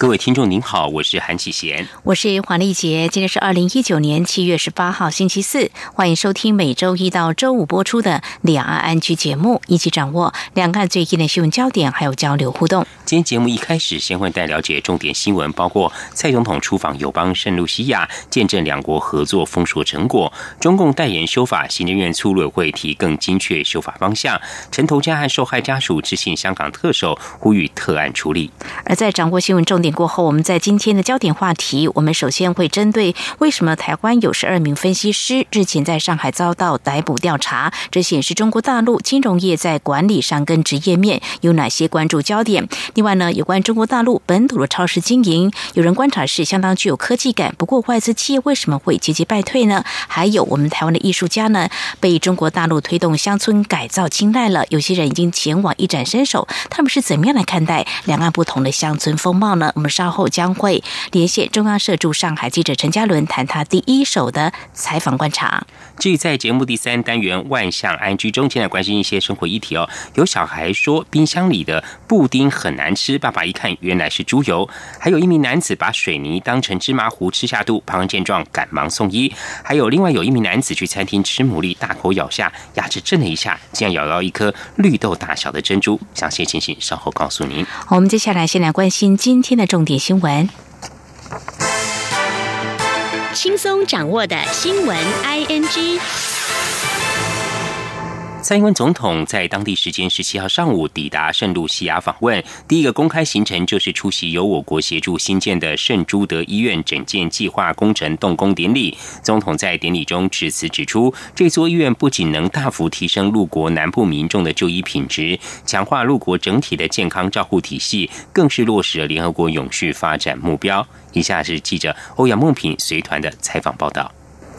各位听众您好，我是韩启贤，我是黄丽杰。今天是二零一九年七月十八号星期四，欢迎收听每周一到周五播出的两岸安居节目，一起掌握两岸最近的新闻焦点，还有交流互动。今天节目一开始，先为大家了解重点新闻，包括蔡总统出访友邦圣露西亚，见证两国合作丰硕成果；中共代言修法，行政院促委会提更精确修法方向；陈头家和受害家属致信香港特首，呼吁特案处理。而在掌握新闻重点。过后，我们在今天的焦点话题，我们首先会针对为什么台湾有十二名分析师日前在上海遭到逮捕调查，这显示中国大陆金融业在管理上跟职业面有哪些关注焦点？另外呢，有关中国大陆本土的超市经营，有人观察是相当具有科技感，不过外资企业为什么会节节败退呢？还有我们台湾的艺术家呢，被中国大陆推动乡村改造青睐了，有些人已经前往一展身手，他们是怎么样来看待两岸不同的乡村风貌呢？我们稍后将会连线中央社驻上海记者陈嘉伦，谈他第一手的采访观察。至于在节目第三单元万象安居中，现在关心一些生活议题哦。有小孩说冰箱里的布丁很难吃，爸爸一看原来是猪油。还有一名男子把水泥当成芝麻糊吃下肚，旁人见状赶忙送医。还有另外有一名男子去餐厅吃牡蛎，大口咬下，牙齿震了一下，竟然咬到一颗绿豆大小的珍珠。详细情形稍后告诉您。我们接下来先来关心今天的重点新闻，轻松掌握的新闻 I N G。蔡英文总统在当地时间十七号上午抵达圣路西亚访问，第一个公开行程就是出席由我国协助新建的圣朱德医院整建计划工程动工典礼。总统在典礼中致辞指出，这座医院不仅能大幅提升陆国南部民众的就医品质，强化陆国整体的健康照护体系，更是落实了联合国永续发展目标。以下是记者欧阳梦平随团的采访报道。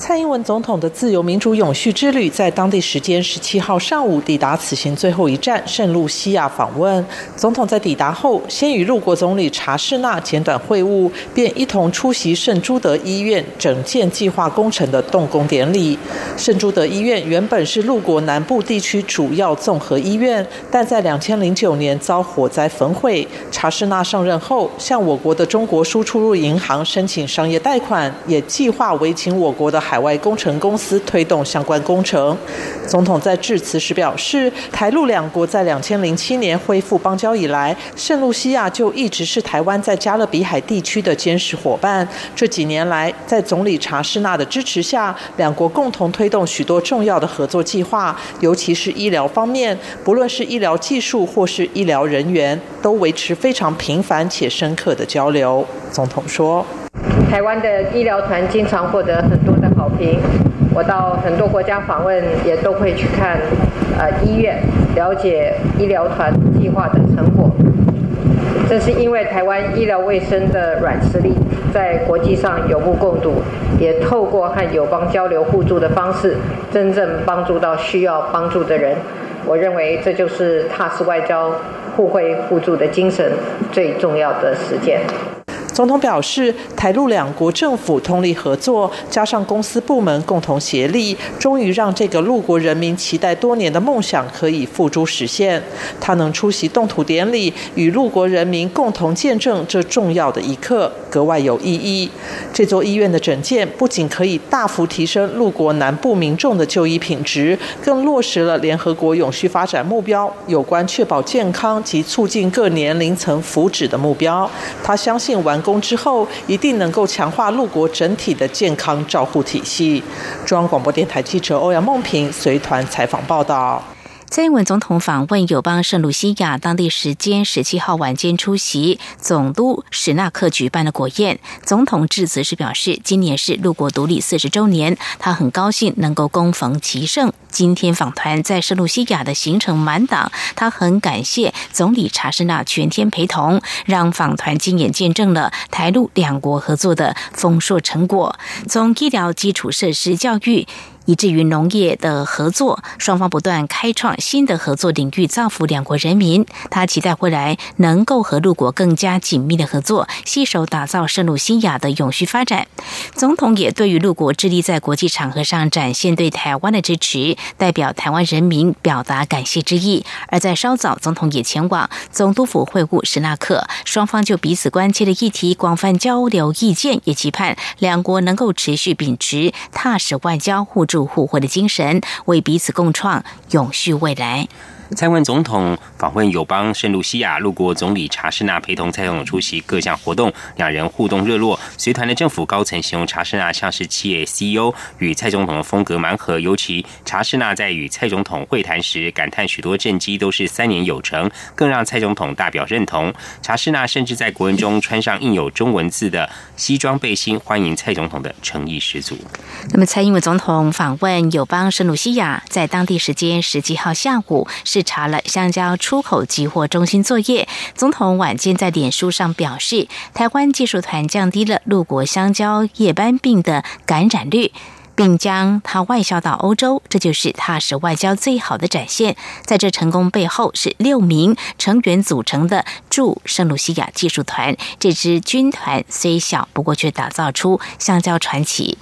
蔡英文总统的自由民主永续之旅，在当地时间十七号上午抵达此行最后一站圣路西亚访问。总统在抵达后，先与陆国总理查士纳简短会晤，便一同出席圣朱德医院整建计划工程的动工典礼。圣朱德医院原本是陆国南部地区主要综合医院，但在两千零九年遭火灾焚毁。查士纳上任后，向我国的中国输出入银行申请商业贷款，也计划委请我国的。海外工程公司推动相关工程。总统在致辞时表示，台陆两国在两千零七年恢复邦交以来，圣露西亚就一直是台湾在加勒比海地区的坚实伙伴。这几年来，在总理查士纳的支持下，两国共同推动许多重要的合作计划，尤其是医疗方面，不论是医疗技术或是医疗人员，都维持非常频繁且深刻的交流。总统说。台湾的医疗团经常获得很多的好评，我到很多国家访问也都会去看，呃，医院了解医疗团计划的成果。这是因为台湾医疗卫生的软实力在国际上有目共睹，也透过和友邦交流互助的方式，真正帮助到需要帮助的人。我认为这就是踏实外交、互惠互助的精神最重要的实践。总统表示，台陆两国政府通力合作，加上公司部门共同协力，终于让这个陆国人民期待多年的梦想可以付诸实现。他能出席动土典礼，与陆国人民共同见证这重要的一刻，格外有意义。这座医院的整建不仅可以大幅提升陆国南部民众的就医品质，更落实了联合国永续发展目标有关确保健康及促进各年龄层福祉的目标。他相信完。工之后，一定能够强化陆国整体的健康照护体系。中央广播电台记者欧阳梦平随团采访报道。蔡英文总统访问友邦圣卢西亚，当地时间十七号晚间出席总督史纳克举办的国宴。总统致辞时表示，今年是陆国独立四十周年，他很高兴能够恭逢其盛。今天访团在圣卢西亚的行程满档，他很感谢总理查士纳全天陪同，让访团亲眼见证了台陆两国合作的丰硕成果。从医疗基础设施、教育。以至于农业的合作，双方不断开创新的合作领域，造福两国人民。他期待未来能够和陆国更加紧密的合作，携手打造圣路西亚的永续发展。总统也对于陆国致力在国际场合上展现对台湾的支持，代表台湾人民表达感谢之意。而在稍早，总统也前往总督府会晤史纳克，双方就彼此关切的议题广泛交流意见，也期盼两国能够持续秉持踏实外交互。助互惠的精神，为彼此共创永续未来。蔡文总统访问友邦圣卢西亚，陆国总理查士纳陪同蔡总统出席各项活动，两人互动热络。随团的政府高层形容查士纳像是企业 CEO，与蔡总统的风格蛮合。尤其查士纳在与蔡总统会谈时，感叹许多政绩都是三年有成，更让蔡总统大表认同。查士纳甚至在国文中穿上印有中文字的西装背心，欢迎蔡总统的诚意十足。那么，蔡英文总统访问友邦圣卢西亚，在当地时间十七号下午是。查了香蕉出口集货中心作业，总统晚间在脸书上表示，台湾技术团降低了陆国香蕉叶斑病的感染率，并将它外销到欧洲，这就是踏实外交最好的展现。在这成功背后，是六名成员组成的驻圣卢西亚技术团。这支军团虽小，不过却打造出香蕉传奇。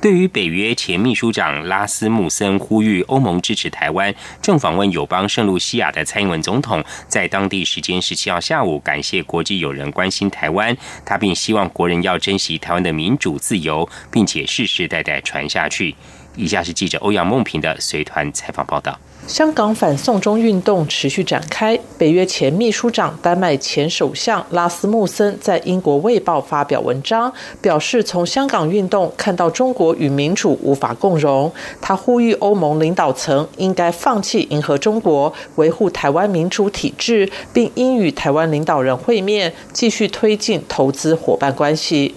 对于北约前秘书长拉斯穆森呼吁欧盟支持台湾，正访问友邦圣路西亚的蔡英文总统，在当地时间十七号下午感谢国际友人关心台湾，他并希望国人要珍惜台湾的民主自由，并且世世代代传下去。以下是记者欧阳梦平的随团采访报道。香港反送中运动持续展开。北约前秘书长、丹麦前首相拉斯穆森在英国《卫报》发表文章，表示从香港运动看到中国与民主无法共荣。他呼吁欧盟领导层应该放弃迎合中国，维护台湾民主体制，并应与台湾领导人会面，继续推进投资伙伴关系。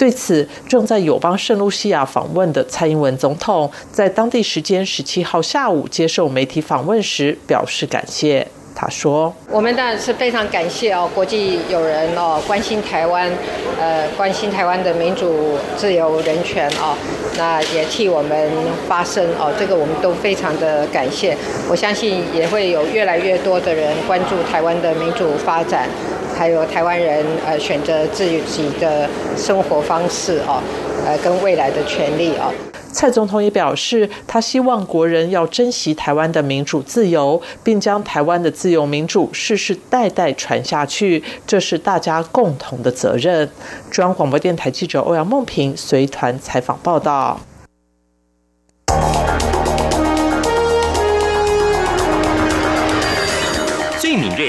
对此，正在友邦圣露西亚访问的蔡英文总统，在当地时间十七号下午接受媒体访问时表示感谢。他说：“我们当然是非常感谢哦，国际友人哦，关心台湾，呃，关心台湾的民主、自由、人权哦，那也替我们发声哦，这个我们都非常的感谢。我相信也会有越来越多的人关注台湾的民主发展。”还有台湾人呃选择自己的生活方式哦，呃跟未来的权利哦。蔡总统也表示，他希望国人要珍惜台湾的民主自由，并将台湾的自由民主世世代代传下去，这是大家共同的责任。中央广播电台记者欧阳梦平随团采访报道。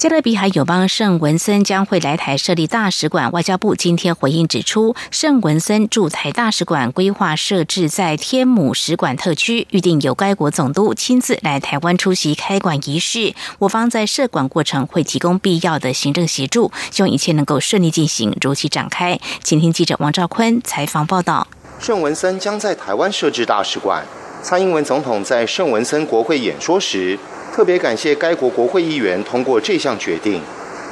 加勒比海友邦圣文森将会来台设立大使馆。外交部今天回应指出，圣文森驻台大使馆规划设置在天母使馆特区，预定由该国总督亲自来台湾出席开馆仪式。我方在设馆过程会提供必要的行政协助，希望一切能够顺利进行，如期展开。请听记者王兆坤采访报道。圣文森将在台湾设置大使馆。蔡英文总统在圣文森国会演说时，特别感谢该国国会议员通过这项决定。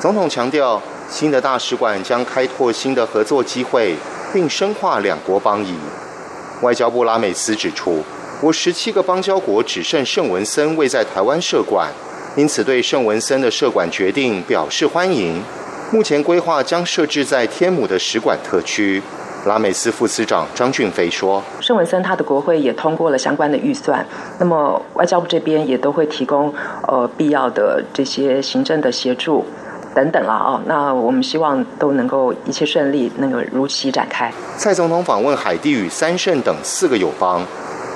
总统强调，新的大使馆将开拓新的合作机会，并深化两国邦谊。外交部拉美斯指出，我十七个邦交国只剩圣文森未在台湾设馆，因此对圣文森的设馆决定表示欢迎。目前规划将设置在天母的使馆特区。拉美斯副司长张俊飞说：“圣文森他的国会也通过了相关的预算，那么外交部这边也都会提供呃必要的这些行政的协助等等了啊。那我们希望都能够一切顺利，能够如期展开。”蔡总统访问海地与三圣等四个友邦，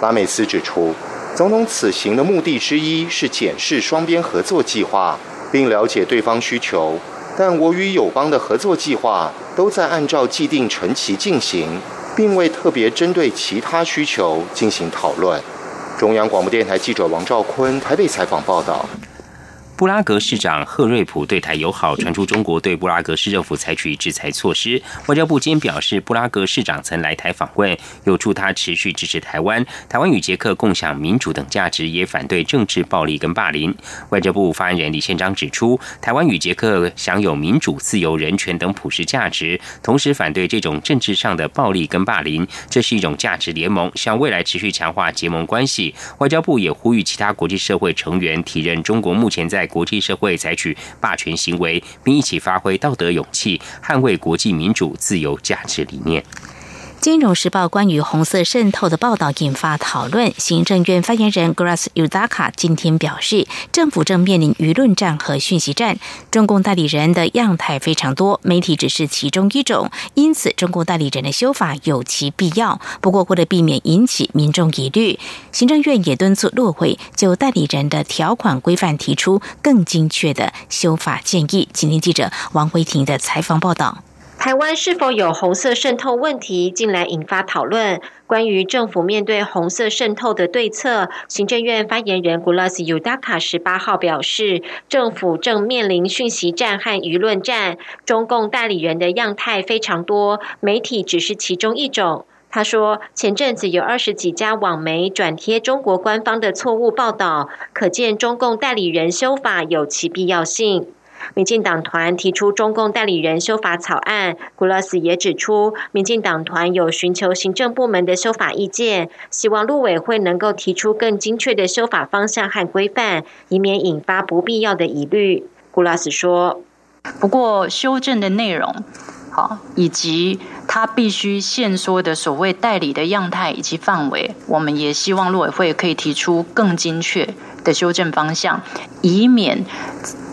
拉美斯指出，总统此行的目的之一是检视双边合作计划，并了解对方需求。但我与友邦的合作计划都在按照既定程期进行，并未特别针对其他需求进行讨论。中央广播电台记者王兆坤台北采访报道。布拉格市长赫瑞普对台友好，传出中国对布拉格市政府采取制裁措施。外交部今表示，布拉格市长曾来台访问，有助他持续支持台湾。台湾与捷克共享民主等价值，也反对政治暴力跟霸凌。外交部发言人李宪章指出，台湾与捷克享有民主、自由、人权等普世价值，同时反对这种政治上的暴力跟霸凌。这是一种价值联盟，向未来持续强化结盟关系。外交部也呼吁其他国际社会成员体认中国目前在国际社会采取霸权行为，并一起发挥道德勇气，捍卫国际民主自由价值理念。金融时报关于红色渗透的报道引发讨论。行政院发言人 Grass Udaka 今天表示，政府正面临舆论战和讯息战，中共代理人的样态非常多，媒体只是其中一种，因此中共代理人的修法有其必要。不过，为了避免引起民众疑虑，行政院也敦促陆会就代理人的条款规范提出更精确的修法建议。今天记者王辉婷的采访报道。台湾是否有红色渗透问题，近来引发讨论。关于政府面对红色渗透的对策，行政院发言人 Gulas Udaka 十八号表示，政府正面临讯息战和舆论战，中共代理人的样态非常多，媒体只是其中一种。他说，前阵子有二十几家网媒转贴中国官方的错误报道，可见中共代理人修法有其必要性。民进党团提出中共代理人修法草案，古拉斯也指出，民进党团有寻求行政部门的修法意见，希望陆委会能够提出更精确的修法方向和规范，以免引发不必要的疑虑。古拉斯说：“不过，修正的内容，好，以及他必须限缩的所谓代理的样态以及范围，我们也希望陆委会可以提出更精确的修正方向，以免。”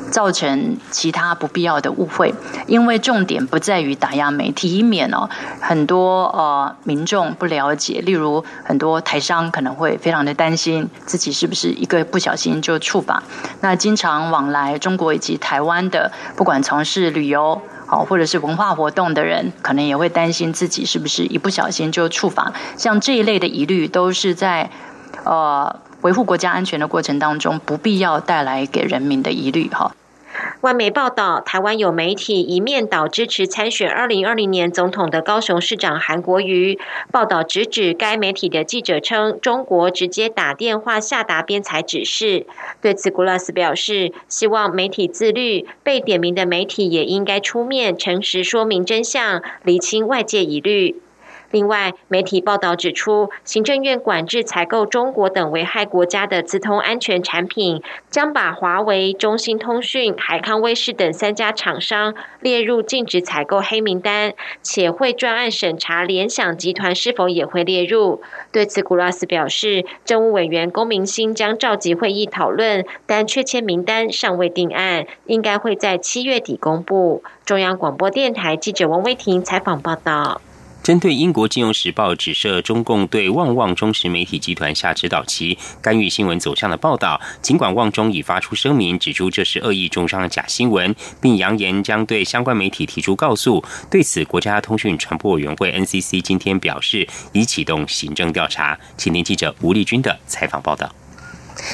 造成其他不必要的误会，因为重点不在于打压媒体，以免哦很多呃民众不了解，例如很多台商可能会非常的担心自己是不是一个不小心就触法。那经常往来中国以及台湾的，不管从事旅游好或者是文化活动的人，可能也会担心自己是不是一不小心就触法。像这一类的疑虑，都是在呃维护国家安全的过程当中，不必要带来给人民的疑虑哈。外媒报道，台湾有媒体一面倒支持参选二零二零年总统的高雄市长韩国瑜。报道直指该媒体的记者称，中国直接打电话下达编采指示。对此，古拉斯表示，希望媒体自律，被点名的媒体也应该出面诚实说明真相，厘清外界疑虑。另外，媒体报道指出，行政院管制采购中国等危害国家的资通安全产品，将把华为、中兴通讯、海康威视等三家厂商列入禁止采购黑名单，且会专案审查联想集团是否也会列入。对此，古拉斯表示，政务委员龚明鑫将召集会议讨论，但确切名单尚未定案，应该会在七月底公布。中央广播电台记者王威婷采访报道。针对英国金融时报指涉中共对旺旺中实媒体集团下指导期、干预新闻走向的报道，尽管旺中已发出声明，指出这是恶意中伤的假新闻，并扬言将对相关媒体提出告诉。对此，国家通讯传播委员会 NCC 今天表示，已启动行政调查。请听记者吴丽君的采访报道。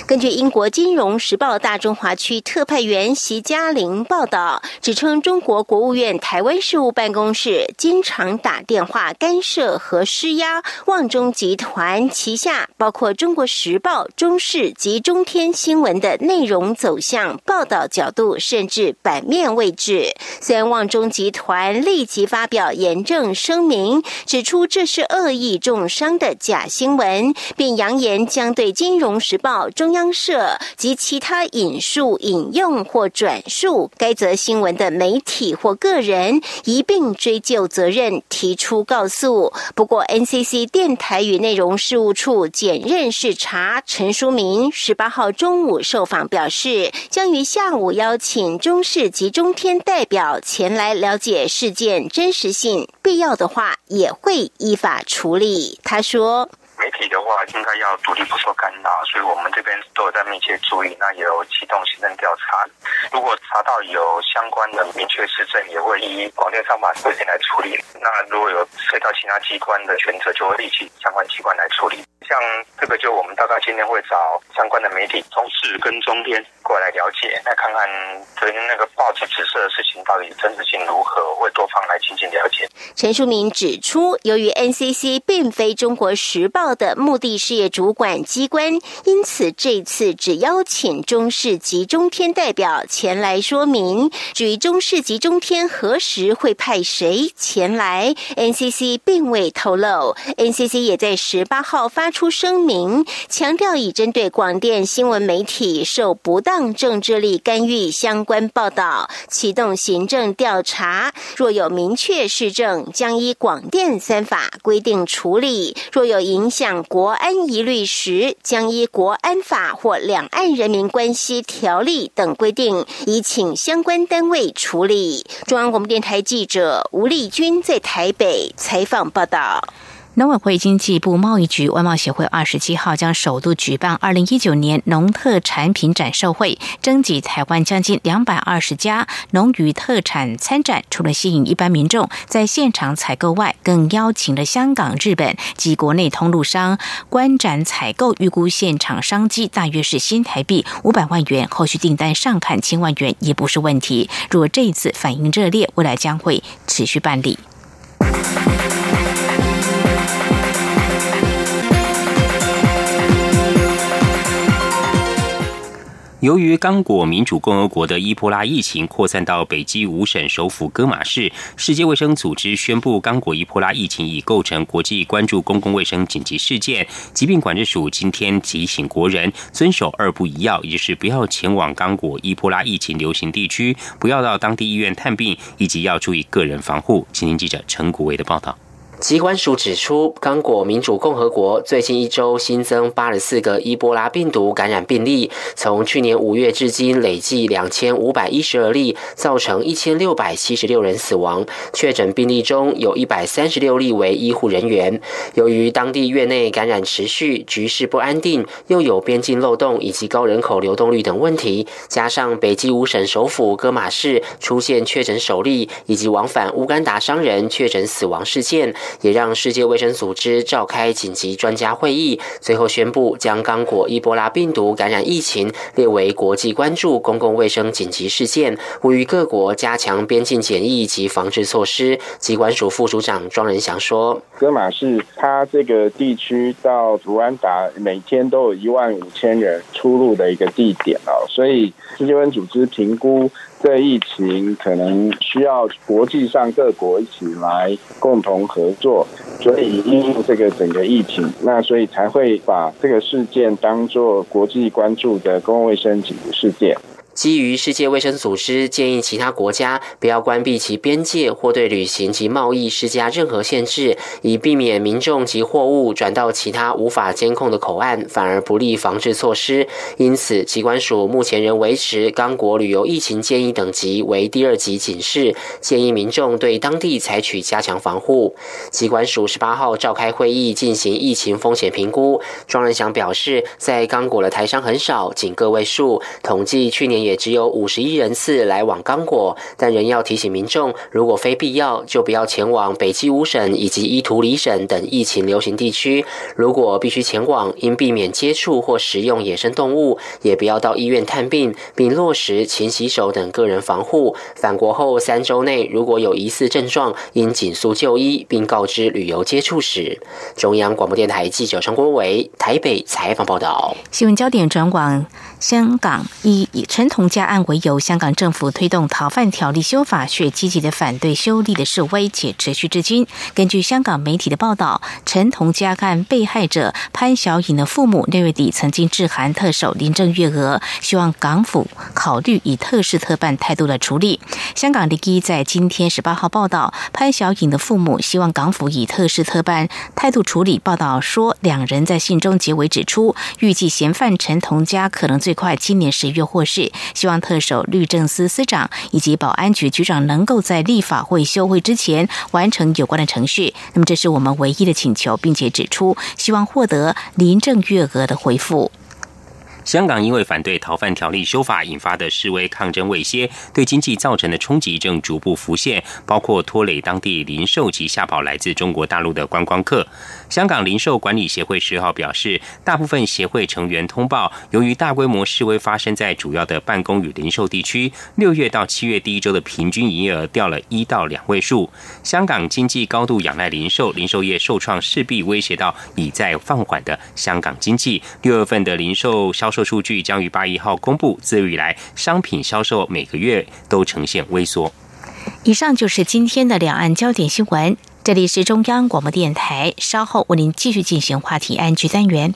根据英国《金融时报》大中华区特派员席嘉玲报道，指称中国国务院台湾事务办公室经常打电话干涉和施压旺中集团旗下包括《中国时报》、中视及中天新闻的内容走向、报道角度，甚至版面位置。虽然旺中集团立即发表严正声明，指出这是恶意重伤的假新闻，并扬言将对《金融时报》。中央社及其他引述、引用或转述该则新闻的媒体或个人一并追究责任，提出告诉。不过，NCC 电台与内容事务处检任视察陈书明十八号中午受访表示，将于下午邀请中视及中天代表前来了解事件真实性，必要的话也会依法处理。他说。媒体的话应该要独立不受干扰，所以我们这边都有在密切注意。那也有启动行政调查，如果查到有相关的明确事证，也会依广电商法规定来处理。那如果有涉及到其他机关的权责，就会立即相关机关来处理。像这个，就我们大概今天会找相关的媒体，中四跟中天过来了解，来看看昨天那个报纸指涉的事情到底真实性如何，会多方来进行了解。陈淑明指出，由于 NCC 并非中国时报的目的事业主管机关，因此这次只邀请中视及中天代表前来说明。至于中视及中天何时会派谁前来，NCC 并未透露。NCC 也在十八号发。出声明，强调已针对广电新闻媒体受不当政治力干预相关报道启动行政调查，若有明确事证，将依广电三法规定处理；若有影响国安疑虑时，将依国安法或两岸人民关系条例等规定，移请相关单位处理。中央广播电台记者吴丽君在台北采访报道。农委会经济部贸易局外贸协会二十七号将首度举办二零一九年农特产品展售会，征集台湾将近两百二十家农渔特产参展。除了吸引一般民众在现场采购外，更邀请了香港、日本及国内通路商观展采购，预估现场商机大约是新台币五百万元，后续订单上看千万元也不是问题。若这一次反应热烈，未来将会持续办理。由于刚果民主共和国的伊波拉疫情扩散到北基五省首府戈马市，世界卫生组织宣布刚果伊波拉疫情已构成国际关注公共卫生紧急事件。疾病管制署今天提醒国人遵守二不一要，也就是不要前往刚果伊波拉疫情流行地区，不要到当地医院探病，以及要注意个人防护。请听记者陈国维的报道。机关署指出，刚果民主共和国最近一周新增八十四个伊波拉病毒感染病例，从去年五月至今累计两千五百一十二例，造成一千六百七十六人死亡。确诊病例中有一百三十六例为医护人员。由于当地院内感染持续，局势不安定，又有边境漏洞以及高人口流动率等问题，加上北基五省首府戈马市出现确诊首例，以及往返乌干达商人确诊死亡事件。也让世界卫生组织召开紧急专家会议，最后宣布将刚果伊波拉病毒感染疫情列为国际关注公共卫生紧急事件，呼吁各国加强边境检疫及防治措施。机关署副署长庄仁祥说：“戈马是它这个地区到卢安达每天都有一万五千人出入的一个地点哦，所以世界卫生组织评估。”这疫情可能需要国际上各国一起来共同合作，所以因应这个整个疫情，那所以才会把这个事件当做国际关注的公共卫生紧急事件。基于世界卫生组织建议其他国家不要关闭其边界或对旅行及贸易施加任何限制，以避免民众及货物转到其他无法监控的口岸，反而不利防治措施。因此，机关署目前仍维持刚果旅游疫情建议等级为第二级警示，建议民众对当地采取加强防护。机关署十八号召开会议进行疫情风险评估。庄仁祥表示，在刚果的台商很少，仅个位数。统计去年。也只有五十一人次来往刚果，但仍要提醒民众，如果非必要，就不要前往北基五省以及伊图里省等疫情流行地区。如果必须前往，应避免接触或食用野生动物，也不要到医院探病，并落实勤洗手等个人防护。返国后三周内，如果有疑似症状，应紧速就医，并告知旅游接触史。中央广播电台记者陈国伟台北采访报道。新闻焦点转往香港，以以陈同佳案为由，香港政府推动逃犯条例修法，却积极的反对修例的示威，且持续至今。根据香港媒体的报道，陈同佳案被害者潘小颖的父母六月底曾经致函特首林郑月娥，希望港府考虑以特事特办态度来处理。香港的第一在今天十八号报道，潘小颖的父母希望港府以特事特办态度处理。报道说，两人在信中结尾指出，预计嫌犯陈同佳可能最快今年十一月获释，希望特首律政司司长以及保安局局长能够在立法会休会之前完成有关的程序。那么，这是我们唯一的请求，并且指出希望获得林郑月娥的回复。香港因为反对逃犯条例修法引发的示威抗争未歇，对经济造成的冲击正逐步浮现，包括拖累当地零售及吓跑来自中国大陆的观光客。香港零售管理协会十号表示，大部分协会成员通报，由于大规模示威发生在主要的办公与零售地区，六月到七月第一周的平均营业额掉了一到两位数。香港经济高度仰赖零售，零售业受创势必威胁到已在放缓的香港经济。六月份的零售销数据将于八一号公布，自以来商品销售每个月都呈现微缩。以上就是今天的两岸焦点新闻。这里是中央广播电台，稍后为您继续进行话题安居单元。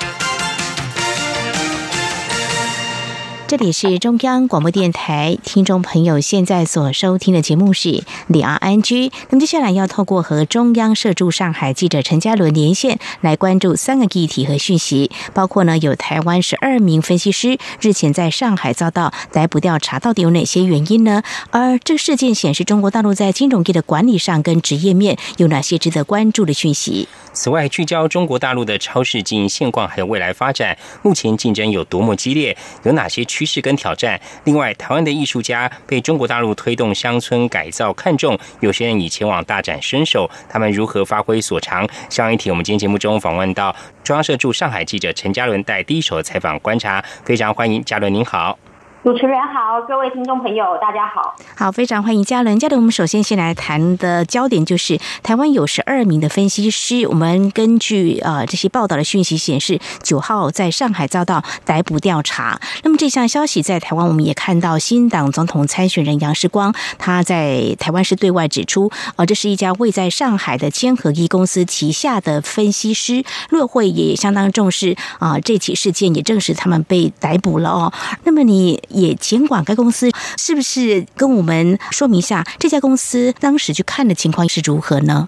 这里是中央广播电台，听众朋友现在所收听的节目是两岸安居。那么接下来要透过和中央社驻上海记者陈嘉伦连线，来关注三个议题和讯息，包括呢有台湾十二名分析师日前在上海遭到逮捕调查，到底有哪些原因呢？而这个事件显示，中国大陆在金融业的管理上跟职业面有哪些值得关注的讯息？此外，聚焦中国大陆的超市经营现况还有未来发展，目前竞争有多么激烈，有哪些趋势跟挑战？另外，台湾的艺术家被中国大陆推动乡村改造看中，有些人已前往大展身手，他们如何发挥所长？上一题，我们今天节目中访问到中央社驻上海记者陈嘉伦，带第一手采访观察，非常欢迎嘉伦，您好。主持人好，各位听众朋友，大家好。好，非常欢迎嘉伦。嘉伦，我们首先先来谈的焦点就是台湾有十二名的分析师。我们根据呃这些报道的讯息显示，九号在上海遭到逮捕调查。那么这项消息在台湾，我们也看到新党总统参选人杨世光他在台湾是对外指出，呃，这是一家位在上海的千合一公司旗下的分析师。乐会也相当重视啊这起事件，也证实他们被逮捕了哦。那么你。也监管该公司，是不是跟我们说明一下这家公司当时去看的情况是如何呢？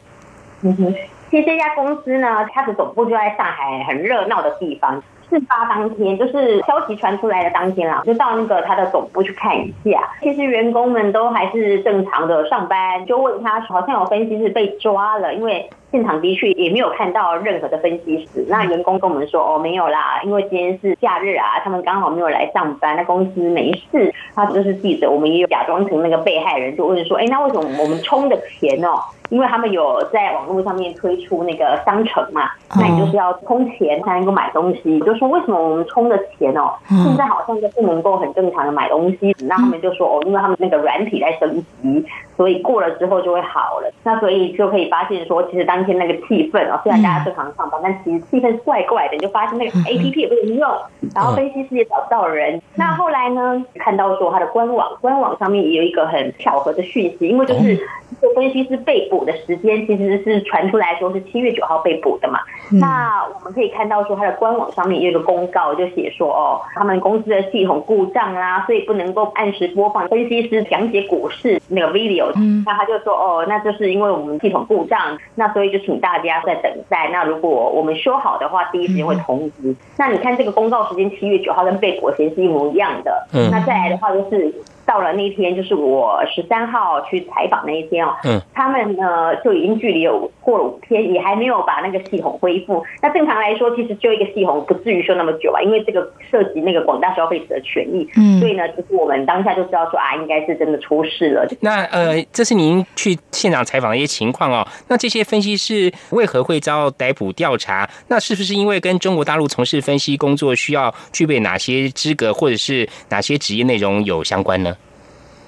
嗯哼，其实这家公司呢，它的总部就在上海很热闹的地方。事发当天，就是消息传出来的当天啦，就到那个他的总部去看一下。其实员工们都还是正常的上班，就问他好像有分析师被抓了，因为。现场的确也没有看到任何的分析师。那员工跟我们说：“哦，没有啦，因为今天是假日啊，他们刚好没有来上班，那公司没事。”他就是记者，我们也有假装成那个被害人，就问说：“哎，那为什么我们充的钱哦？因为他们有在网络上面推出那个商城嘛，那你就是要充钱才能够买东西。就说为什么我们充的钱哦，现在好像就不能够很正常的买东西？那他们就说：哦，因为他们那个软体在升级，所以过了之后就会好了。那所以就可以发现说，其实当天那个气氛哦，虽然大家正常上班，但其实气氛怪怪的。你就发现那个 A P P 也不能用，然后分析师也找不到人。那后来呢，看到说他的官网，官网上面也有一个很巧合的讯息，因为就是这个分析师被捕的时间其实是传出来说是七月九号被捕的嘛。那我们可以看到说他的官网上面也有一个公告，就写说哦，他们公司的系统故障啦，所以不能够按时播放分析师讲解股市那个 video。那他就说哦，那就是因为我们系统故障，那所以就请大家在等待。那如果我们修好的话，第一时间会通知。那你看这个公告时间七月九号跟被裹其实是一模一样的。那再来的话就是。到了那天，就是我十三号去采访那一天哦，嗯，他们呢就已经距离有过了五天，也还没有把那个系统恢复。那正常来说，其实就一个系统不至于说那么久啊，因为这个涉及那个广大消费者的权益，嗯，所以呢，其实我们当下就知道说啊，应该是真的出事了。那呃，这是您去现场采访的一些情况哦。那这些分析师为何会遭逮捕调查？那是不是因为跟中国大陆从事分析工作需要具备哪些资格，或者是哪些职业内容有相关呢？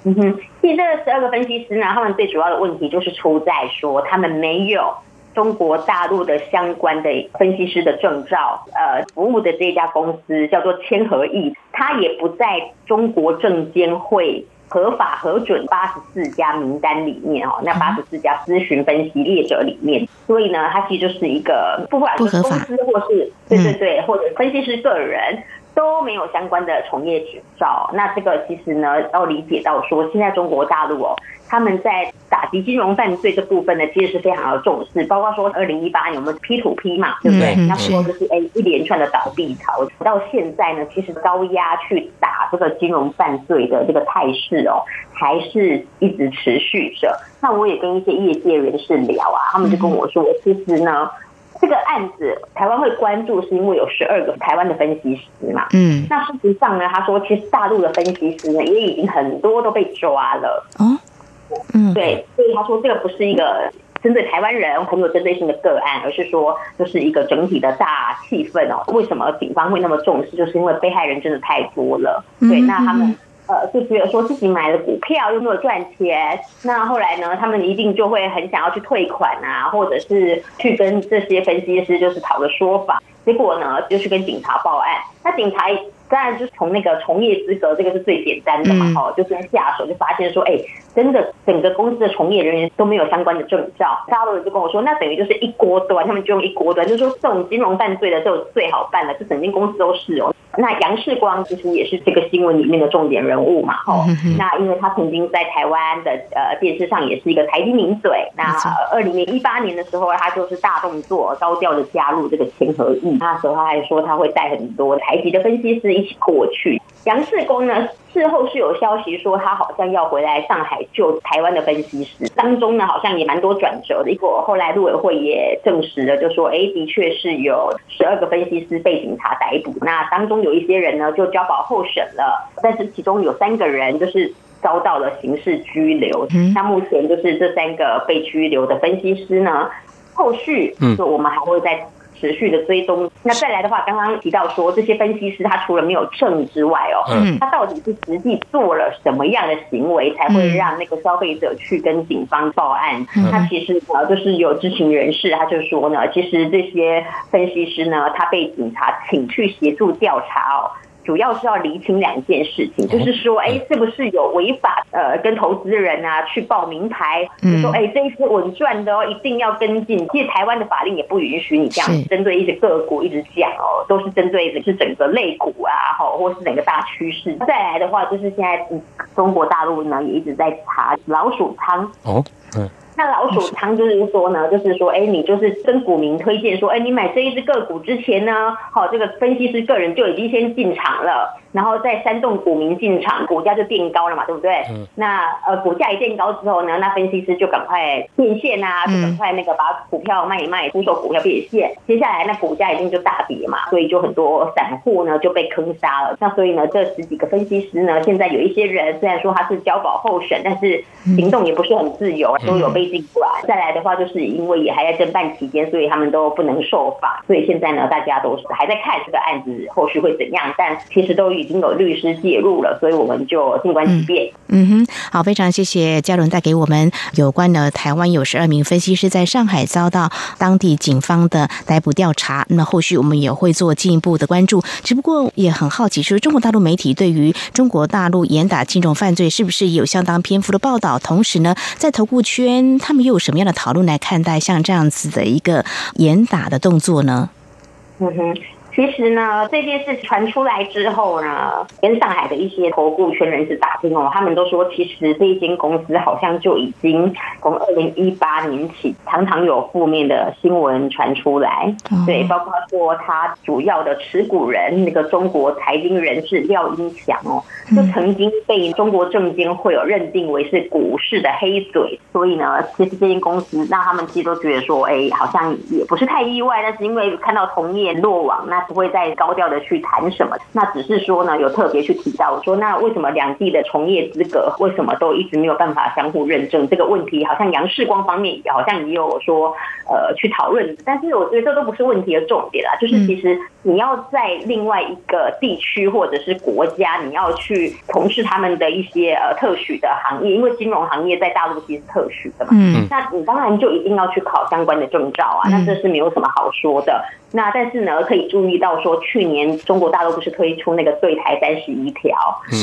嗯哼，其实这十二个分析师呢，他们最主要的问题就是出在说，他们没有中国大陆的相关的分析师的证照。呃，服务的这家公司叫做千和亿，它也不在中国证监会合法核准八十四家名单里面哦。那八十四家咨询分析列者里面，所以呢，它其实就是一个不管是公司或是对对对，或者分析师个人。都没有相关的从业执照，那这个其实呢，要理解到说，现在中国大陆哦，他们在打击金融犯罪这部分呢，其实是非常的重视，包括说二零一八年我们 P to P 嘛，对不对？那时候就是哎一连串的倒闭潮，到现在呢，其实高压去打这个金融犯罪的这个态势哦，还是一直持续着。那我也跟一些业界人士聊啊，他们就跟我说，其实呢。这个案子台湾会关注，是因为有十二个台湾的分析师嘛。嗯，那事实上呢，他说其实大陆的分析师呢也已经很多都被抓了。哦，嗯，对，所以他说这个不是一个针对台湾人很有针对性的个案，而是说就是一个整体的大气氛哦。为什么警方会那么重视？就是因为被害人真的太多了。对，那他们。呃，就觉得说自己买了股票又没有赚钱，那后来呢，他们一定就会很想要去退款啊，或者是去跟这些分析师就是讨个说法，结果呢，就去跟警察报案。那警察当然就从那个从业资格这个是最简单的嘛，哦，就先下手就发现说，哎，真的整个公司的从业人员都没有相关的证照。大陆人就跟我说，那等于就是一锅端，他们就用一锅端，就是说这种金融犯罪的就最好办了，就整间公司都是哦。那杨世光其实也是这个新闻里面的重点人物嘛，哦。那因为他曾经在台湾的呃电视上也是一个财经名嘴。那二零零一八年的时候，他就是大动作高调的加入这个千那时候他还说他会带很多台籍的分析师一起过去。杨世光呢？事后是有消息说他好像要回来上海救台湾的分析师，当中呢好像也蛮多转折的。结果后来陆委会也证实了，就说哎，的确是有十二个分析师被警察逮捕，那当中有一些人呢就交保候审了，但是其中有三个人就是遭到了刑事拘留。那目前就是这三个被拘留的分析师呢，后续就我们还会再。持续的追踪，那再来的话，刚刚提到说这些分析师他除了没有证之外哦，嗯他到底是实际做了什么样的行为，才会让那个消费者去跟警方报案？他其实呃就是有知情人士，他就说呢，其实这些分析师呢，他被警察请去协助调查哦。主要是要厘清两件事情，就是说，哎，是不是有违法？呃，跟投资人啊去报名牌，说，哎，这一次稳赚的哦，一定要跟进。其实台湾的法令也不允许你这样针对一些个股一直讲哦，都是针对的是整个类股啊，好，或是整个大趋势。再来的话，就是现在中国大陆呢也一直在查老鼠仓哦，嗯。那老鼠仓就是说呢，就是说，哎，你就是跟股民推荐说，哎，你买这一只个股之前呢，好，这个分析师个人就已经先进场了。然后再煽动股民进场，股价就变高了嘛，对不对？嗯。那呃，股价一变高之后呢，那分析师就赶快变现啊，就赶快那个把股票卖一卖，出售股票变现。接下来那股价一定就大跌嘛，所以就很多散户呢就被坑杀了。那所以呢，这十几个分析师呢，现在有一些人虽然说他是交保候审，但是行动也不是很自由，都有被禁管。再来的话，就是因为也还在侦办期间，所以他们都不能受罚。所以现在呢，大家都是还在看这个案子后续会怎样，但其实都已。已经有律师介入了，所以我们就静观其变。嗯哼，好，非常谢谢嘉伦带给我们有关的台湾有十二名分析师在上海遭到当地警方的逮捕调查。那后续我们也会做进一步的关注。只不过也很好奇，说中国大陆媒体对于中国大陆严打金融犯罪是不是有相当篇幅的报道？同时呢，在投顾圈他们又有什么样的讨论来看待像这样子的一个严打的动作呢？嗯哼。其实呢，这件事传出来之后呢，跟上海的一些投顾圈人士打听哦，他们都说，其实这一间公司好像就已经从二零一八年起，常常有负面的新闻传出来。对，包括说他主要的持股人那个中国财经人士廖英强哦，就曾经被中国证监会有认定为是股市的黑嘴。所以呢，其实这间公司让他们其实都觉得说，哎，好像也不是太意外。但是因为看到同业落网，那不会再高调的去谈什么，那只是说呢，有特别去提到说，那为什么两地的从业资格为什么都一直没有办法相互认证这个问题？好像杨世光方面也好像也有说，呃，去讨论。但是我觉得这都不是问题的重点啦，就是其实你要在另外一个地区或者是国家，你要去从事他们的一些呃特许的行业，因为金融行业在大陆其实是特许的嘛，嗯，那你当然就一定要去考相关的证照啊，那这是没有什么好说的。那但是呢，可以注意到说，去年中国大陆不是推出那个对台三十一条，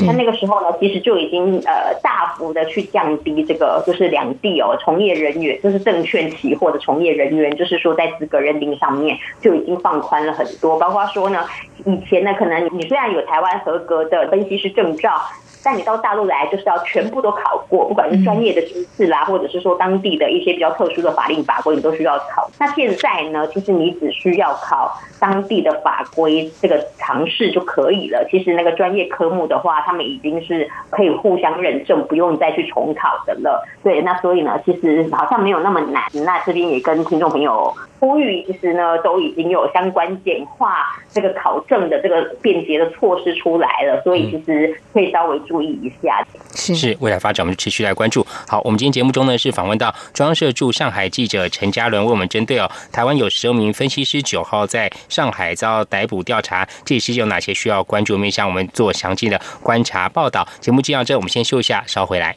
那那个时候呢，其实就已经呃大幅的去降低这个就是两地哦从业人员，就是证券期货的从业人员，就是说在资格认定上面就已经放宽了很多，包括说呢，以前呢可能你虽然有台湾合格的分析师证照。但你到大陆来，就是要全部都考过，不管是专业的知识啦，或者是说当地的一些比较特殊的法令法规，你都需要考。那现在呢，其实你只需要考当地的法规这个尝试就可以了。其实那个专业科目的话，他们已经是可以互相认证，不用再去重考的了。对，那所以呢，其实好像没有那么难。那这边也跟听众朋友呼吁，其实呢，都已经有相关简化这个考证的这个便捷的措施出来了，所以其实可以稍微。注意一下，是是未来发展，我们持续来关注。好，我们今天节目中呢是访问到中央社驻上海记者陈嘉伦，为我们针对哦，台湾有十二名分析师九号在上海遭逮捕调查，这是有哪些需要关注？面向我们做详尽的观察报道。节目进到这，我们先休一下，稍回来。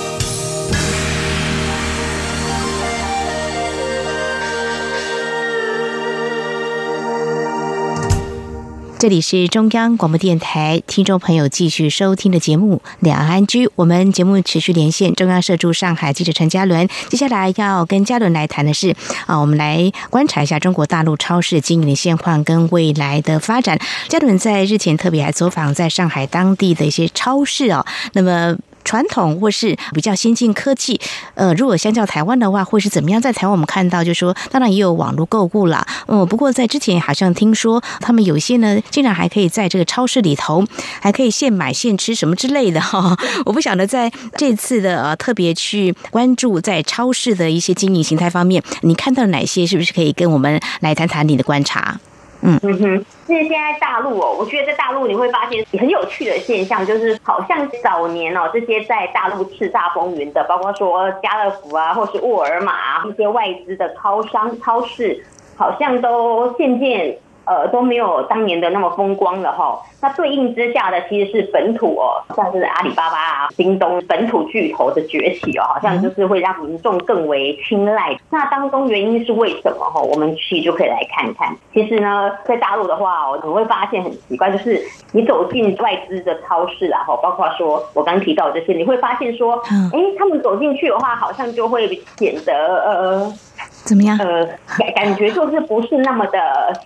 这里是中央广播电台，听众朋友继续收听的节目《两岸安居》。我们节目持续连线中央社驻上海记者陈嘉伦。接下来要跟嘉伦来谈的是啊，我们来观察一下中国大陆超市经营的现况跟未来的发展。嘉伦在日前特别还走访在上海当地的一些超市哦，那么。传统或是比较先进科技，呃，如果相较台湾的话，会是怎么样？在台湾我们看到，就说当然也有网络购物啦，嗯，不过在之前好像听说他们有些呢，竟然还可以在这个超市里头还可以现买现吃什么之类的 哈。我不晓得在这次的呃特别去关注在超市的一些经营形态方面，你看到哪些？是不是可以跟我们来谈谈你的观察？嗯嗯哼，其实现在大陆哦，我觉得在大陆你会发现很有趣的现象，就是好像早年哦，这些在大陆叱咤风云的，包括说家乐福啊，或是沃尔玛啊，一些外资的超商、超市，好像都渐渐呃都没有当年的那么风光了哈。那对应之下的其实是本土哦，像是阿里巴巴啊、京东本土巨头的崛起哦，好像就是会让民众更为青睐。那当中原因是为什么哈？我们其实就可以来看看。其实呢，在大陆的话哦，你会发现很奇怪，就是你走进外资的超市啊，哈，包括说我刚提到这些，你会发现说，哎，他们走进去的话，好像就会显得呃。怎么样？呃，感感觉就是不是那么的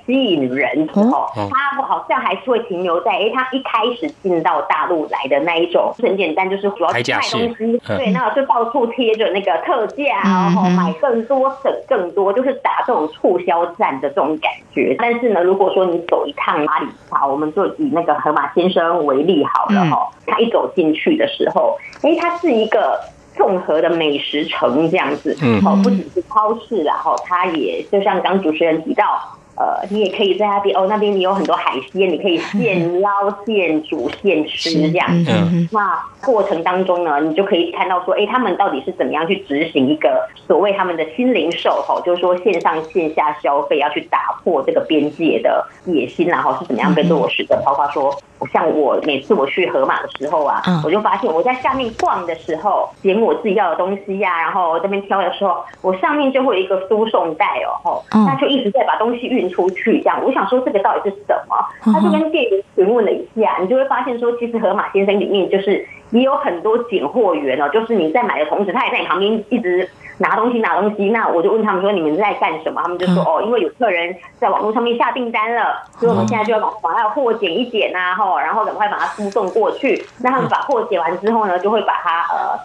吸引人哦。他好像还是会停留在，哎，他一开始进到大陆来的那一种，很简单，就是主要卖东西，对，那就到处贴着那个特价，然后买更多省更多，就是打这种促销战的这种感觉。但是呢，如果说你走一趟阿里巴我们就以那个河马先生为例好了哈，他一走进去的时候，哎，他是一个。综合的美食城这样子，哦，不只是超市，然后它也就像刚主持人提到。呃，你也可以在那边哦，那边你有很多海鲜，你可以现 捞、现煮、现吃这样子。那过程当中呢，你就可以看到说，哎，他们到底是怎么样去执行一个所谓他们的新零售哈，就是说线上线下消费要去打破这个边界的野心，然后是怎么样被落实的？包括说，像我每次我去盒马的时候啊，我就发现我在下面逛的时候，点我自己要的东西呀，然后这边挑的时候，我上面就会有一个输送带哦，吼，那就一直在把东西运。出去这样，我想说这个到底是什么？他就跟店员询问了一下，你就会发现说，其实盒马先生里面就是也有很多拣货员哦，就是你在买的同时，他也在你旁边一直拿东西拿东西。那我就问他们说，你们在干什么？他们就说哦，因为有客人在网络上面下订单了，所以我们现在就要把把货捡一捡啊，吼，然后赶快把它输送过去。那他们把货捡完之后呢，就会把它呃。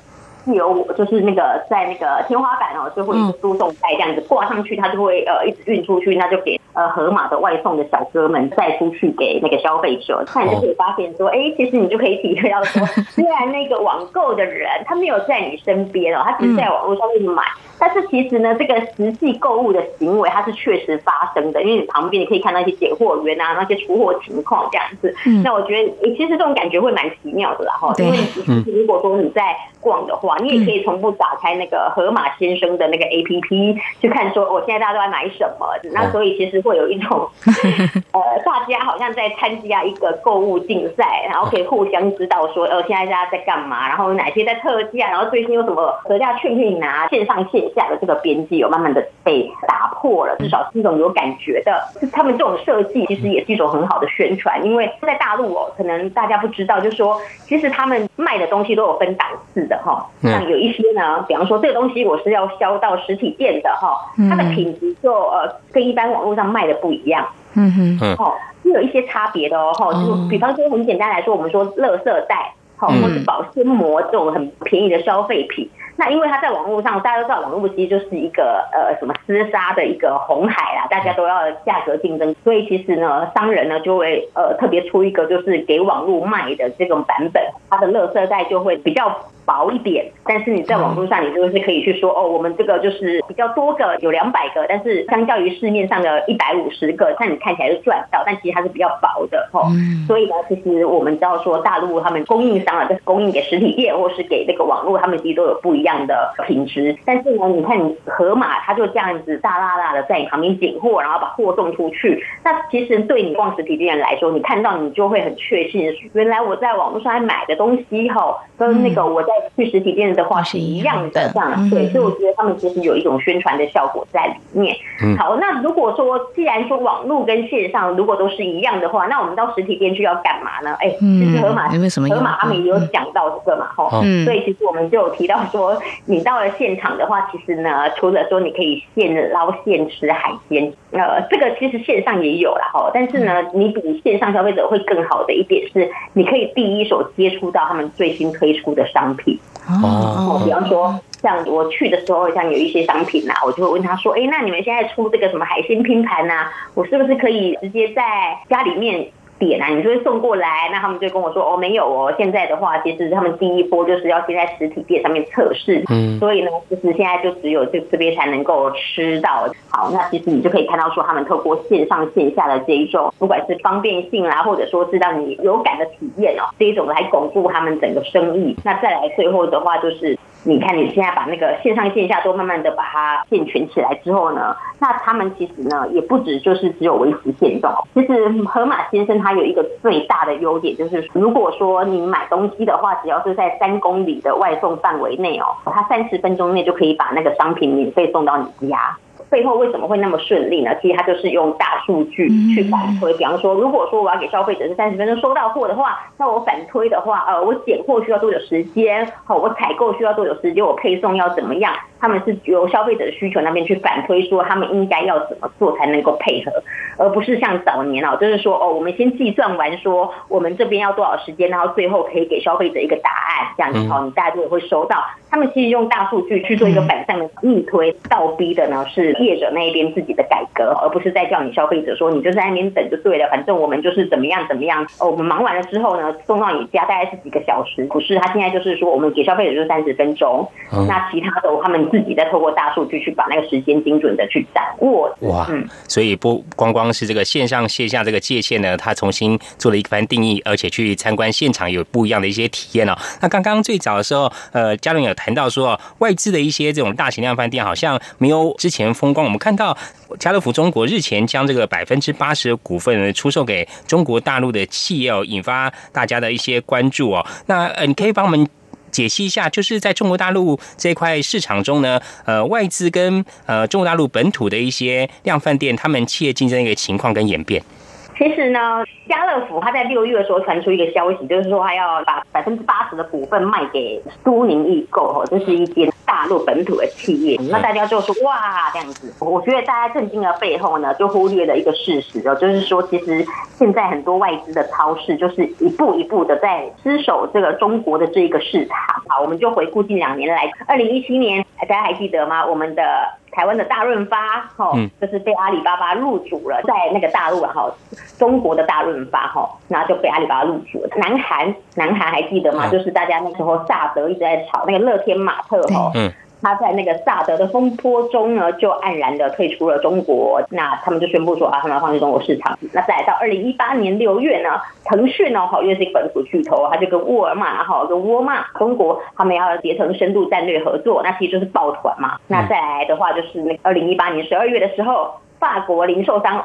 是有，就是那个在那个天花板哦，最后一个输送带这样子挂上去，它就会呃一直运出去，那就给呃盒马的外送的小哥们带出去给那个消费者。那你就可以发现说，哎，其实你就可以体会到说，虽然那个网购的人他没有在你身边哦，他只是在网络上面买。但是其实呢，这个实际购物的行为它是确实发生的，因为你旁边你可以看到一些拣货员啊，那些出货情况这样子。那我觉得，其实这种感觉会蛮奇妙的啦，哈。因为如果说你在逛的话，你也可以同步打开那个河马先生的那个 A P P 去看，说我现在大家都在买什么。那所以其实会有一种，呃，大家好像在参加一个购物竞赛，然后可以互相知道说，呃，现在大家在干嘛，然后哪些在特价，然后最近有什么特价券可以拿，线上线。下的这个边界有慢慢的被打破了，至少是一种有感觉的。他们这种设计其实也是一种很好的宣传，因为在大陆哦，可能大家不知道，就是说其实他们卖的东西都有分档次的哈。像有一些呢，比方说这个东西我是要销到实体店的哈，它的品质就呃跟一般网络上卖的不一样。嗯哼，哦，是有一些差别的哦。哈，就比方说很简单来说，我们说垃圾袋，好，或是保鲜膜这种很便宜的消费品。那因为它在网络上，大家都知道网络其实就是一个呃什么厮杀的一个红海啦，大家都要价格竞争，所以其实呢，商人呢就会呃特别出一个就是给网络卖的这种版本，它的乐色袋就会比较薄一点，但是你在网络上你就是可以去说哦，我们这个就是比较多个，有两百个，但是相较于市面上的一百五十个，那你看起来是赚到，但其实它是比较薄的哦。所以呢，其实我们知道说大陆他们供应商啊，就是供应给实体店或是给那个网络，他们其实都有不一样。样的品质，但是呢，你看你河马，它就这样子大大大的在你旁边拣货，然后把货送出去。那其实对你逛实体店来说，你看到你就会很确信，原来我在网络上买的东西哈，跟那个我在去实体店的话是一样的，这样对，所以我觉得他们其实有一种宣传的效果在里面。好，那如果说既然说网络跟线上如果都是一样的话，那我们到实体店去要干嘛呢？哎，其实河马河马他们也有讲到这个嘛，吼，所以其实我们就有提到说，你到了现场的话，其实呢，除了说你可以现捞现吃海鲜，呃，这个其实线上也有了哈，但是呢，你比线上消费者会更好的一点是，你可以第一手接触到他们最新推出的商品。哦，比方说，像我去的时候，像有一些商品呐，我就会问他说：“哎，那你们现在出这个什么海鲜拼盘呐？我是不是可以直接在家里面？”点啊，你就会送过来，那他们就跟我说哦，没有哦。现在的话，其实他们第一波就是要先在实体店上面测试，嗯，所以呢，就是现在就只有这这边才能够吃到。好，那其实你就可以看到说，他们透过线上线下的这一种，不管是方便性啊，或者说是让你有感的体验哦，这一种来巩固他们整个生意。那再来最后的话，就是你看你现在把那个线上线下都慢慢的把它健全起来之后呢，那他们其实呢也不止就是只有维持现状，其实盒马先生他。它有一个最大的优点，就是如果说你买东西的话，只要是在三公里的外送范围内哦，它三十分钟内就可以把那个商品免费送到你家。背后为什么会那么顺利呢？其实它就是用大数据去反推。比方说，如果说我要给消费者是三十分钟收到货的话，那我反推的话，呃，我拣货需要多久时间？好，我采购需要多久时间？我配送要怎么样？他们是由消费者的需求那边去反推，说他们应该要怎么做才能够配合，而不是像早年哦，就是说哦，我们先计算完说我们这边要多少时间，然后最后可以给消费者一个答案，这样子哦，你大家就会收到。他们其实用大数据去做一个反向的逆推，倒逼的呢是。业者那一边自己的改革，而不是在叫你消费者说你就在那边等就对了，反正我们就是怎么样怎么样。哦，我们忙完了之后呢，送到你家大概是几个小时。不是，他现在就是说我们给消费者就是三十分钟，那其他的他们自己再透过大数据去把那个时间精准的去掌握。哇，所以不光光是这个线上线下这个界限呢，它重新做了一番定义，而且去参观现场有不一样的一些体验哦。那刚刚最早的时候，呃，嘉伦有谈到说外资的一些这种大型量饭店好像没有之前风。光我们看到家乐福中国日前将这个百分之八十的股份出售给中国大陆的企业哦，引发大家的一些关注哦。那呃，你可以帮我们解析一下，就是在中国大陆这块市场中呢，呃，外资跟呃中国大陆本土的一些量贩店，他们企业竞争的一个情况跟演变。其实呢，家乐福他在六月的时候传出一个消息，就是说他要把百分之八十的股份卖给苏宁易购，哦，这是一间大陆本土的企业。那大家就说哇，这样子。我觉得大家震惊的背后呢，就忽略了一个事实哦，就是说其实现在很多外资的超市就是一步一步的在失守这个中国的这一个市场。好，我们就回顾近两年来，二零一七年大家还记得吗？我们的。台湾的大润发，哦，就是被阿里巴巴入主了，在那个大陆啊，哈，中国的大润发，哈，那就被阿里巴巴入主了。南韩，南韩还记得吗？就是大家那时候萨德一直在炒那个乐天玛特，哈。他在那个萨德的风波中呢，就黯然的退出了中国。那他们就宣布说啊，他们要放弃中国市场。那再来到二零一八年六月呢，腾讯呢，哈，因为是一个本土巨头，他就跟沃尔玛哈，跟沃尔玛中国他们要结成深度战略合作，那其实就是抱团嘛。那再来的话，就是那二零一八年十二月的时候，法国零售商。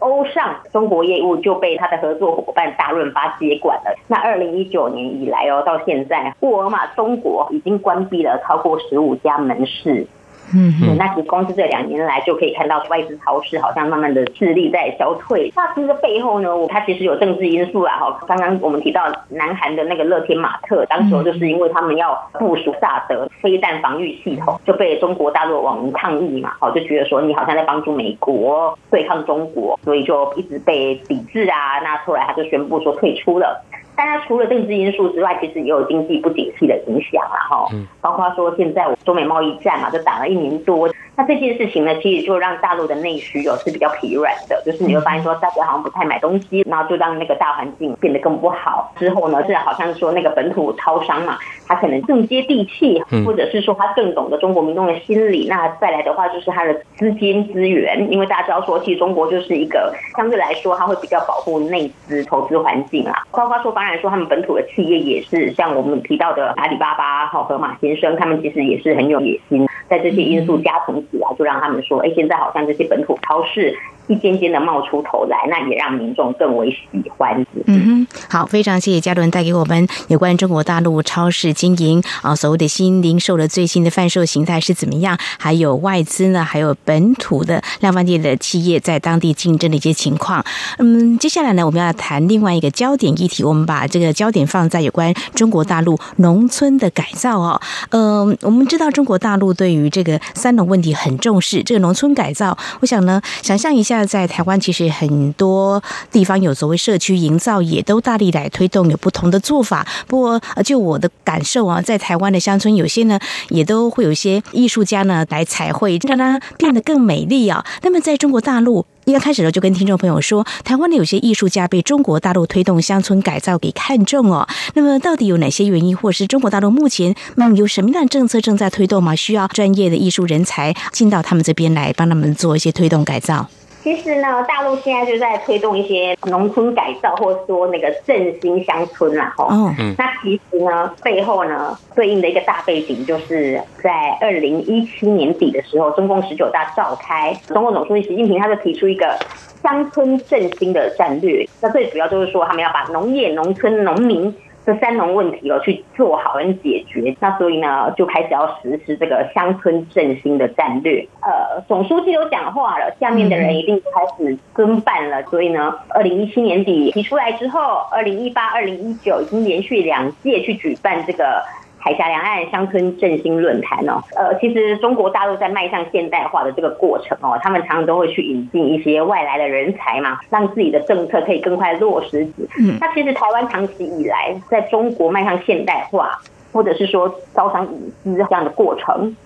欧尚中国业务就被他的合作伙伴大润发接管了。那二零一九年以来哦，到现在沃尔玛中国已经关闭了超过十五家门市。嗯，那其实光是这两年来就可以看到外资超市好像慢慢的势力在消退。那其实背后呢，它其实有政治因素啦。哈，刚刚我们提到南韩的那个乐天玛特，当时就是因为他们要部署萨德飞弹防御系统，就被中国大陆网民抗议嘛，好就觉得说你好像在帮助美国对抗中国，所以就一直被抵制啊。那后来他就宣布说退出了。大家除了政治因素之外，其实也有经济不景气的影响啦，哈，包括说现在中美贸易战嘛，就打了一年多。那这件事情呢，其实就让大陆的内需哦是比较疲软的，就是你会发现说大家好像不太买东西，然后就让那个大环境变得更不好。之后呢，是好像说那个本土超商嘛，他可能更接地气，或者是说他更懂得中国民众的心理。那再来的话，就是他的资金资源，因为大家知道说，其实中国就是一个相对来说，它会比较保护内资投资环境啊。包括说，当然说他们本土的企业也是像我们提到的阿里巴巴、哈和马先生，他们其实也是很有野心，在这些因素加成。就让他们说，哎，现在好像这些本土超市一间间的冒出头来，那也让民众更为喜欢。嗯哼，好，非常谢谢嘉伦带给我们有关中国大陆超市经营啊，所谓的新零售的最新的贩售形态是怎么样，还有外资呢，还有本土的量贩店的企业在当地竞争的一些情况。嗯，接下来呢，我们要谈另外一个焦点议题，我们把这个焦点放在有关中国大陆农村的改造哦。嗯，我们知道中国大陆对于这个三农问题很重视，这个农村改造，我想呢，想象一下，在台湾其实很多地方有所谓社区营造，也都大力来推动，有不同的做法。不过，就我的感受啊，在台湾的乡村，有些呢也都会有一些艺术家呢来彩绘，让它变得更美丽啊。那么，在中国大陆。一开始呢，就跟听众朋友说，台湾的有些艺术家被中国大陆推动乡村改造给看中哦。那么，到底有哪些原因，或是中国大陆目前嗯有什么样的政策正在推动吗？需要专业的艺术人才进到他们这边来，帮他们做一些推动改造。其实呢，大陆现在就在推动一些农村改造，或者说那个振兴乡村啦，吼。嗯。那其实呢，背后呢，对应的一个大背景，就是在二零一七年底的时候，中共十九大召开，中共总书记习近平他就提出一个乡村振兴的战略。那最主要就是说，他们要把农业、农村、农民。这三农问题哦，去做好跟解决，那所以呢，就开始要实施这个乡村振兴的战略。呃，总书记都讲话了，下面的人一定开始跟办了。所以呢，二零一七年底提出来之后，二零一八、二零一九已经连续两届去举办这个。海峡两岸乡村振兴论坛哦，呃，其实中国大陆在迈向现代化的这个过程哦，他们常常都会去引进一些外来的人才嘛，让自己的政策可以更快落实。嗯，那其实台湾长期以来在中国迈向现代化，或者是说招商引资这样的过程，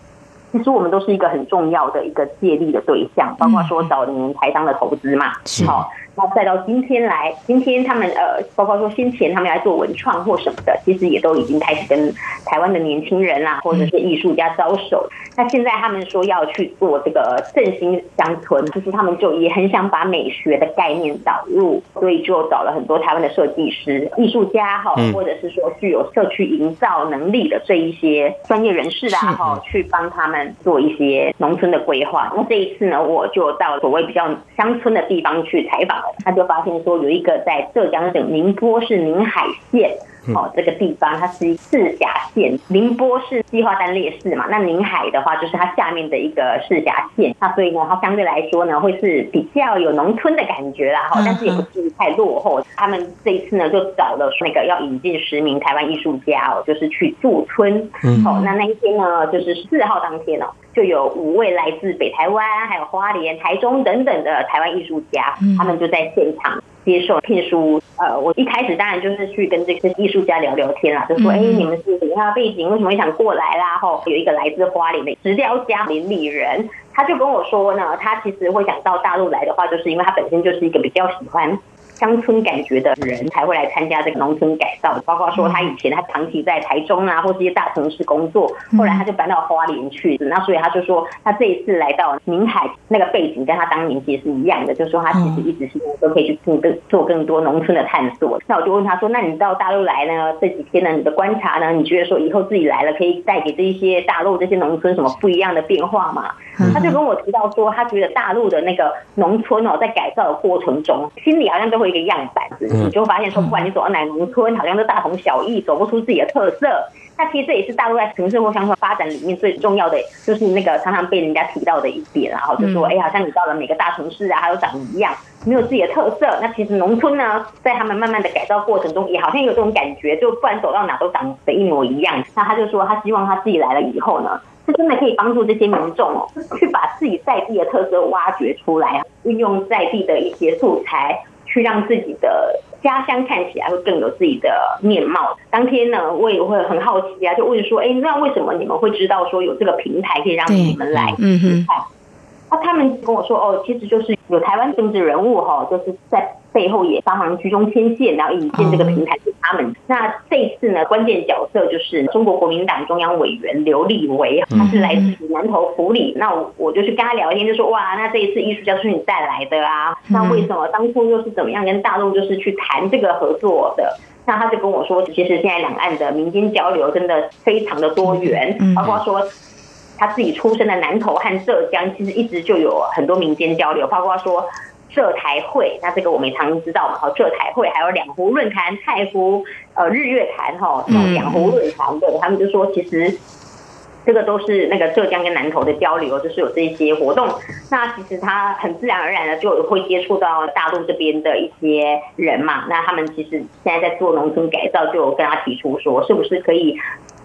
其实我们都是一个很重要的一个借力的对象，包括说早年台商的投资嘛，是好。那再到今天来，今天他们呃，包括说先前他们来做文创或什么的，其实也都已经开始跟台湾的年轻人啦，或者是艺术家招手。那现在他们说要去做这个振兴乡村，就是他们就也很想把美学的概念导入，所以就找了很多台湾的设计师、艺术家哈，或者是说具有社区营造能力的这一些专业人士啊哈，去帮他们做一些农村的规划。那这一次呢，我就到所谓比较乡村的地方去采访。他就发现说，有一个在浙江省宁波市宁海县。哦，这个地方它是市辖县，宁波是计划单列市嘛，那宁海的话就是它下面的一个市辖县，那所以呢，它相对来说呢，会是比较有农村的感觉啦，哈，但是也不至于太落后。他们这一次呢，就找了那个要引进十名台湾艺术家哦，就是去驻村。哦，那那一天呢，就是四号当天哦，就有五位来自北台湾、还有花莲、台中等等的台湾艺术家，他们就在现场。接受聘书，呃，我一开始当然就是去跟这些艺术家聊聊天啦，就说，哎，你们是什么样的背景？为什么会想过来啦？后有一个来自花莲的石雕家林里人，他就跟我说呢，他其实会想到大陆来的话，就是因为他本身就是一个比较喜欢。乡村感觉的人才会来参加这个农村改造，包括说他以前他长期在台中啊或这些大城市工作，后来他就搬到花莲去，那所以他就说他这一次来到宁海那个背景跟他当年其实是一样的，就是说他其实一直是都可以去做更做更多农村的探索。那我就问他说，那你到大陆来呢？这几天呢，你的观察呢？你觉得说以后自己来了可以带给这一些大陆这些农村什么不一样的变化吗？他就跟我提到说，他觉得大陆的那个农村哦，在改造的过程中，心里好像都会一个样板子，你就发现说，不管你走到哪农村，好像都大同小异，走不出自己的特色。那其实这也是大陆在城市或乡村发展里面最重要的，就是那个常常被人家提到的一点，然后就说，哎，好像你到了每个大城市啊，它都长一样，没有自己的特色。那其实农村呢，在他们慢慢的改造过程中，也好像有这种感觉，就不管走到哪都长得一模一样。那他就说，他希望他自己来了以后呢。是真的可以帮助这些民众哦，去把自己在地的特色挖掘出来，运用在地的一些素材，去让自己的家乡看起来会更有自己的面貌。当天呢，我也会很好奇啊，就问说，哎，那为什么你们会知道说有这个平台可以让你们来嗯哼？那他们跟我说，哦，其实就是有台湾政治人物哈，就是在。背后也帮忙居中牵线，然后引荐这个平台给他们。那这一次呢，关键角色就是中国国民党中央委员刘立维，他是来自南投府里。那我就去跟他聊天，就说哇，那这一次艺术家是你带来的啊？那为什么当初又是怎么样跟大陆就是去谈这个合作的？那他就跟我说，其实现在两岸的民间交流真的非常的多元，包括说他自己出生的南投和浙江，其实一直就有很多民间交流，包括说。浙台会，那这个我们也常知道嘛，哈，浙台会还有两湖论坛、太湖呃日月潭哈，这种两湖论坛的，他们就说其实。这个都是那个浙江跟南投的交流，就是有这些活动。那其实他很自然而然的就会接触到大陆这边的一些人嘛。那他们其实现在在做农村改造，就有跟他提出说，是不是可以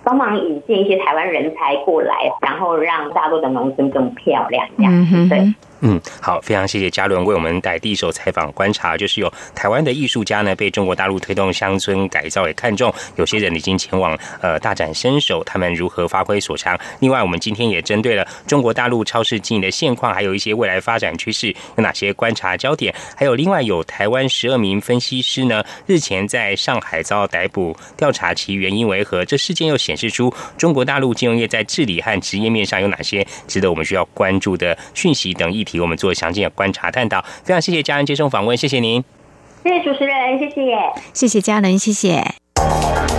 帮忙引进一些台湾人才过来，然后让大陆的农村更漂亮，这样对。嗯，嗯好，非常谢谢嘉伦为我们带第一手采访观察，就是有台湾的艺术家呢被中国大陆推动乡村改造也看中，有些人已经前往呃大展身手，他们如何发挥所长？另外，我们今天也针对了中国大陆超市经营的现况，还有一些未来发展趋势，有哪些观察焦点？还有另外有台湾十二名分析师呢，日前在上海遭到逮捕，调查其原因为何？这事件又显示出中国大陆金融业在治理和职业面上有哪些值得我们需要关注的讯息等议题？提我们做详尽的观察探讨，非常谢谢家人接受访问，谢谢您，谢谢主持人，谢谢，谢谢家人，谢谢。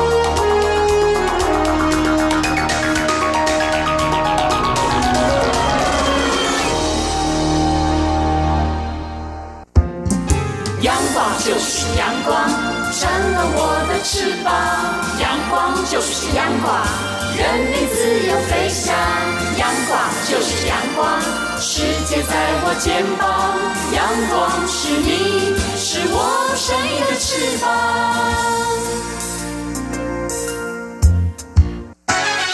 是阳光，扇了我的翅膀。阳光就是阳光，任你自由飞翔。阳光就是阳光，世界在我肩膀。阳光是你，是我生命的翅膀。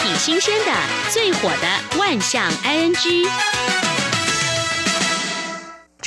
挺新鲜的，最火的万象 ING。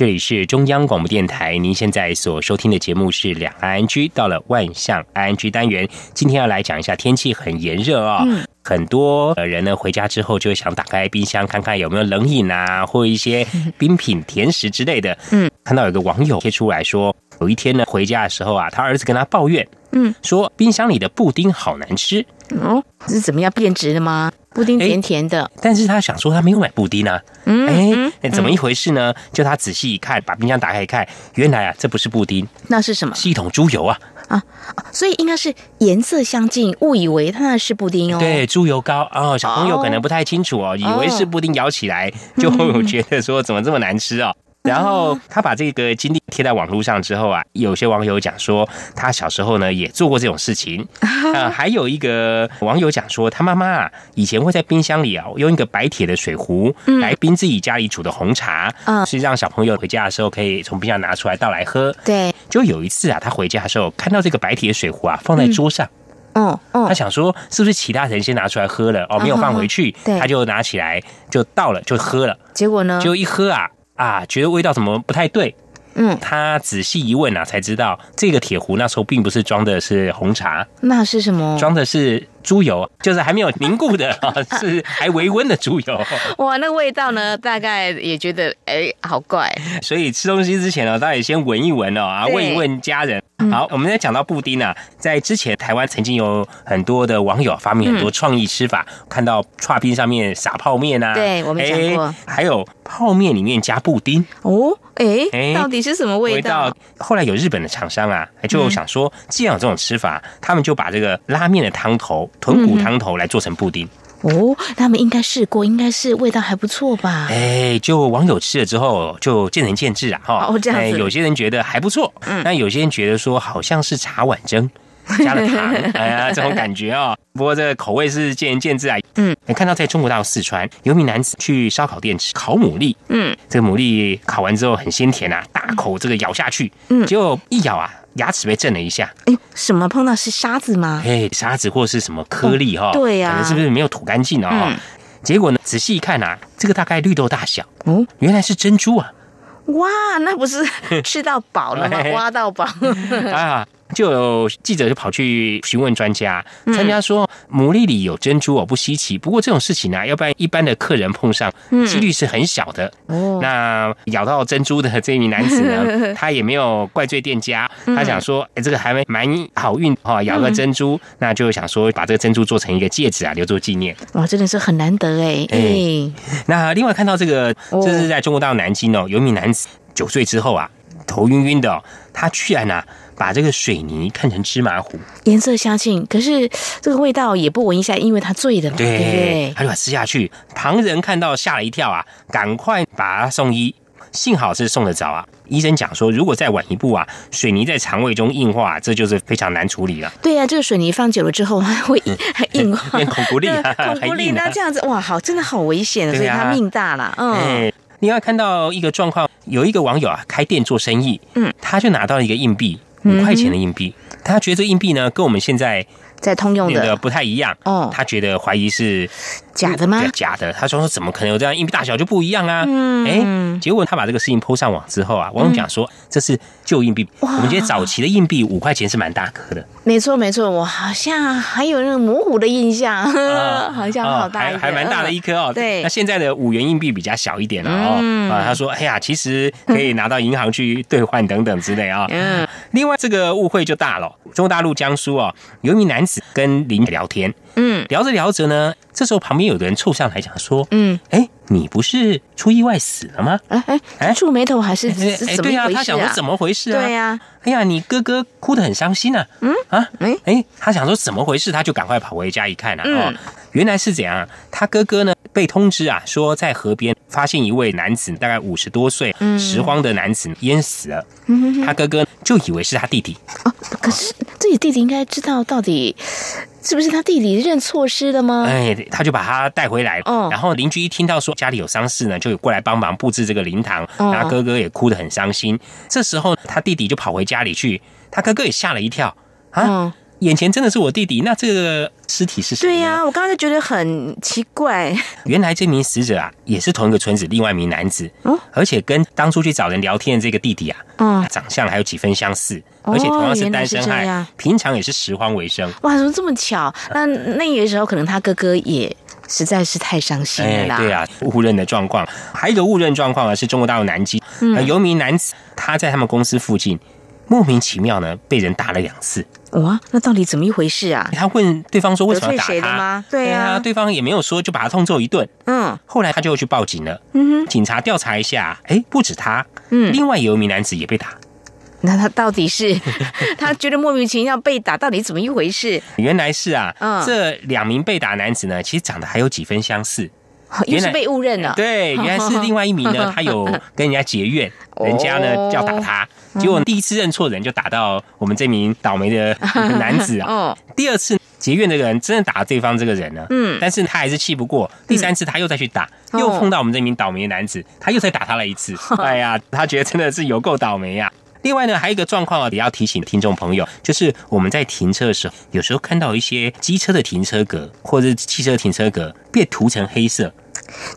这里是中央广播电台，您现在所收听的节目是两岸 ING，到了万象 ING 单元，今天要来讲一下天气很炎热啊，很多人呢回家之后就会想打开冰箱看看有没有冷饮啊，或一些冰品、甜食之类的。嗯，看到有个网友贴出来说，有一天呢回家的时候啊，他儿子跟他抱怨，嗯，说冰箱里的布丁好难吃。哦，是怎么样变质的吗？布丁甜甜的，但是他想说他没有买布丁啊，嗯，哎，怎么一回事呢？就他仔细一看，把冰箱打开一看，原来啊，这不是布丁，那是什么？是一桶猪油啊！啊，所以应该是颜色相近，误以为它是布丁哦。对，猪油膏哦，小朋友可能不太清楚哦，以为是布丁，咬起来就觉得说怎么这么难吃哦。然后他把这个经历贴在网络上之后啊，有些网友讲说他小时候呢也做过这种事情 啊。还有一个网友讲说，他妈妈啊以前会在冰箱里啊用一个白铁的水壶来冰自己家里煮的红茶，嗯，是让小朋友回家的时候可以从冰箱拿出来倒来喝。对，就有一次啊，他回家的时候看到这个白铁水壶啊放在桌上，嗯嗯，他想说是不是其他人先拿出来喝了哦，没有放回去，他就拿起来就倒了就喝了。结果呢？就一喝啊。啊，觉得味道怎么不太对？嗯，他仔细一问啊，才知道这个铁壶那时候并不是装的是红茶，那是什么？装的是。猪油就是还没有凝固的啊，是还微温的猪油。哇，那味道呢？大概也觉得哎，好怪。所以吃东西之前呢，大家也先闻一闻哦，啊，问一问家人。好，我们在讲到布丁呢，在之前台湾曾经有很多的网友发明很多创意吃法，看到串冰上面撒泡面啊，对我们讲过，还有泡面里面加布丁哦，哎，到底是什么味道？后来有日本的厂商啊，就想说，既然有这种吃法，他们就把这个拉面的汤头。豚骨汤头来做成布丁哦，他们应该试过，应该是味道还不错吧？哎，就网友吃了之后就见仁见智啊，哈。哦，这样子，有些人觉得还不错，嗯，那有些人觉得说好像是茶碗蒸 加了糖，哎呀，这种感觉啊。不过这个口味是见仁见智啊。嗯，你看到在中国大陆四川有名男子去烧烤店吃烤牡蛎，嗯，这个牡蛎烤完之后很鲜甜啊，大口这个咬下去，嗯，结果一咬啊。牙齿被震了一下。哎，什么碰到是沙子吗？哎，沙子或是什么颗粒哈？对呀，可能是不是没有吐干净啊？结果呢，仔细一看啊，这个大概绿豆大小哦，原来是珍珠啊！哇，那不是 吃到饱了吗？挖到宝 啊！就有记者就跑去询问专家，专家说牡蛎里有珍珠哦，不稀奇。不过这种事情呢，要不然一般的客人碰上，几率是很小的。哦，那咬到珍珠的这一名男子呢，他也没有怪罪店家，他想说，哎，这个还蛮好运哈，咬个珍珠，那就想说把这个珍珠做成一个戒指啊，留作纪念。哇，真的是很难得哎。哎，那另外看到这个，这是在中国大陆南京哦，有一名男子九岁之后啊，头晕晕的，他居然呢。把这个水泥看成芝麻糊，颜色相近，可是这个味道也不闻一下，因为他醉的嘛，对不对？他就把吃下去，旁人看到吓了一跳啊，赶快把他送医，幸好是送得着啊。医生讲说，如果再晚一步啊，水泥在肠胃中硬化，这就是非常难处理了。对呀，这个水泥放久了之后会 硬化，变孔骨力，孔骨力，那这样子哇，好，真的好危险，所以他命大了。嗯。另外看到一个状况，有一个网友啊，开店做生意，嗯，他就拿到了一个硬币。五块钱的硬币，他觉得这硬币呢，跟我们现在在通用的不太一样。哦，他觉得怀疑是。假的吗？假的。他说说怎么可能有这样硬币大小就不一样啊？嗯，哎，结果他把这个事情抛上网之后啊，网友讲说这是旧硬币。我们觉得早期的硬币五块钱是蛮大颗的。没错没错，我好像还有那个模糊的印象，好像好大，还还蛮大的一颗哦。对，那现在的五元硬币比较小一点了哦。啊，他说哎呀，其实可以拿到银行去兑换等等之类啊。嗯，另外这个误会就大了。中国大陆江苏哦，有一名男子跟邻居聊天。嗯，聊着聊着呢，这时候旁边有个人凑上来讲说：“嗯，哎，你不是出意外死了吗？哎哎哎，皱眉头还是哎，对呀，他想说怎么回事啊？对呀，哎呀，你哥哥哭得很伤心啊。嗯啊，哎哎，他想说怎么回事，他就赶快跑回家一看啊，哦，原来是怎样？他哥哥呢被通知啊，说在河边发现一位男子，大概五十多岁，拾荒的男子淹死了。他哥哥就以为是他弟弟。哦，可是自己弟弟应该知道到底。是不是他弟弟认错失了吗？哎，他就把他带回来。哦，然后邻居一听到说家里有丧事呢，就过来帮忙布置这个灵堂。然后哥哥也哭得很伤心。这时候他弟弟就跑回家里去，他哥哥也吓了一跳啊。眼前真的是我弟弟，那这个尸体是谁？对呀，我刚刚就觉得很奇怪。原来这名死者啊，也是同一个村子另外一名男子，哦，而且跟当初去找人聊天的这个弟弟啊，嗯，长相还有几分相似，而且同样是单身汉，平常也是拾荒为生。哇，怎么这么巧？那那个时候可能他哥哥也实在是太伤心了。对啊，误认的状况，还有一个误认状况啊，是中国大陆南京，有一名男子他在他们公司附近莫名其妙呢被人打了两次。哇，那到底怎么一回事啊？他问对方说：“为什么打他？”对呀，对方也没有说，就把他痛揍一顿。嗯，后来他就去报警了。嗯哼，警察调查一下，哎，不止他，嗯，另外有一名男子也被打。那他到底是 他觉得莫名其妙被打，到底怎么一回事？原来是啊，这两名被打男子呢，其实长得还有几分相似。原来被误认了。对，原来是另外一名呢，他有跟人家结怨，人家呢要打他。结果第一次认错人就打到我们这名倒霉的 男子啊，第二次结怨的人真的打了对方这个人呢，嗯，但是他还是气不过，第三次他又再去打，又碰到我们这名倒霉的男子，他又再打他了一次，哎呀，他觉得真的是有够倒霉呀。另外呢，还有一个状况啊，也要提醒听众朋友，就是我们在停车的时候，有时候看到一些机车的停车格或者汽车停车格被涂成黑色。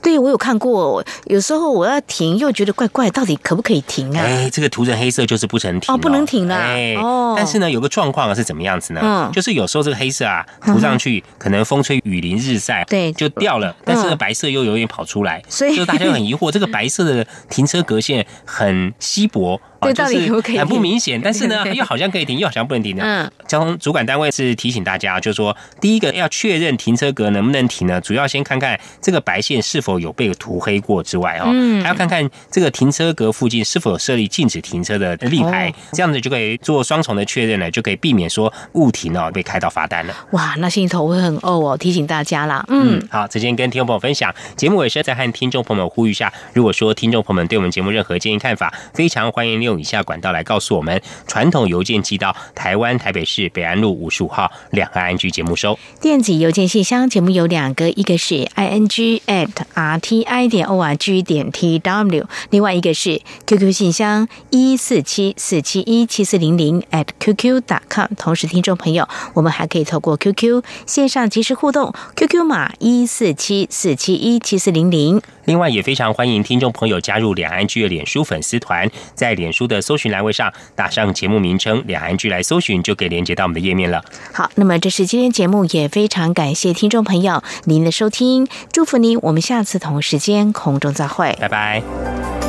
对，我有看过。有时候我要停，又觉得怪怪，到底可不可以停啊？哎，这个涂成黑色就是不能停哦，不能停的。哎，哦。但是呢，有个状况是怎么样子呢？嗯，就是有时候这个黑色啊涂上去，可能风吹雨淋日晒，对，就掉了。但是呢，白色又有点跑出来，所以就大家很疑惑，这个白色的停车格线很稀薄。对，到底？很不明显，但是呢，又好像可以停，又好像不能停的。嗯，交通主管单位是提醒大家，就是说，第一个要确认停车格能不能停呢，主要先看看这个白线是否有被涂黑过之外，哦，还要看看这个停车格附近是否有设立禁止停车的立牌，这样子就可以做双重的确认了，就可以避免说误停哦被开到罚单了。哇，那心里头会很饿哦，提醒大家啦。嗯，好，这边跟听众朋友分享，节目尾声再和听众朋友们呼吁一下，如果说听众朋友们对我们节目任何建议看法，非常欢迎利以下管道来告诉我们。传统邮件寄到台湾台北市北安路五十五号两岸 N G 节目收。电子邮件信箱节目有两个，一个是 i n g at r t i 点 o r g 点 t w，另外一个是 QQ 信箱一四七四七一七四零零 at qq dot com。同时，听众朋友，我们还可以透过 QQ 线上即时互动，QQ 码一四七四七一七四零零。另外，也非常欢迎听众朋友加入两岸居的脸书粉丝团，在脸书的搜寻栏位上打上节目名称“两岸居”来搜寻，就可以连接到我们的页面了。好，那么这是今天节目，也非常感谢听众朋友您的收听，祝福您，我们下次同时间空中再会，拜拜。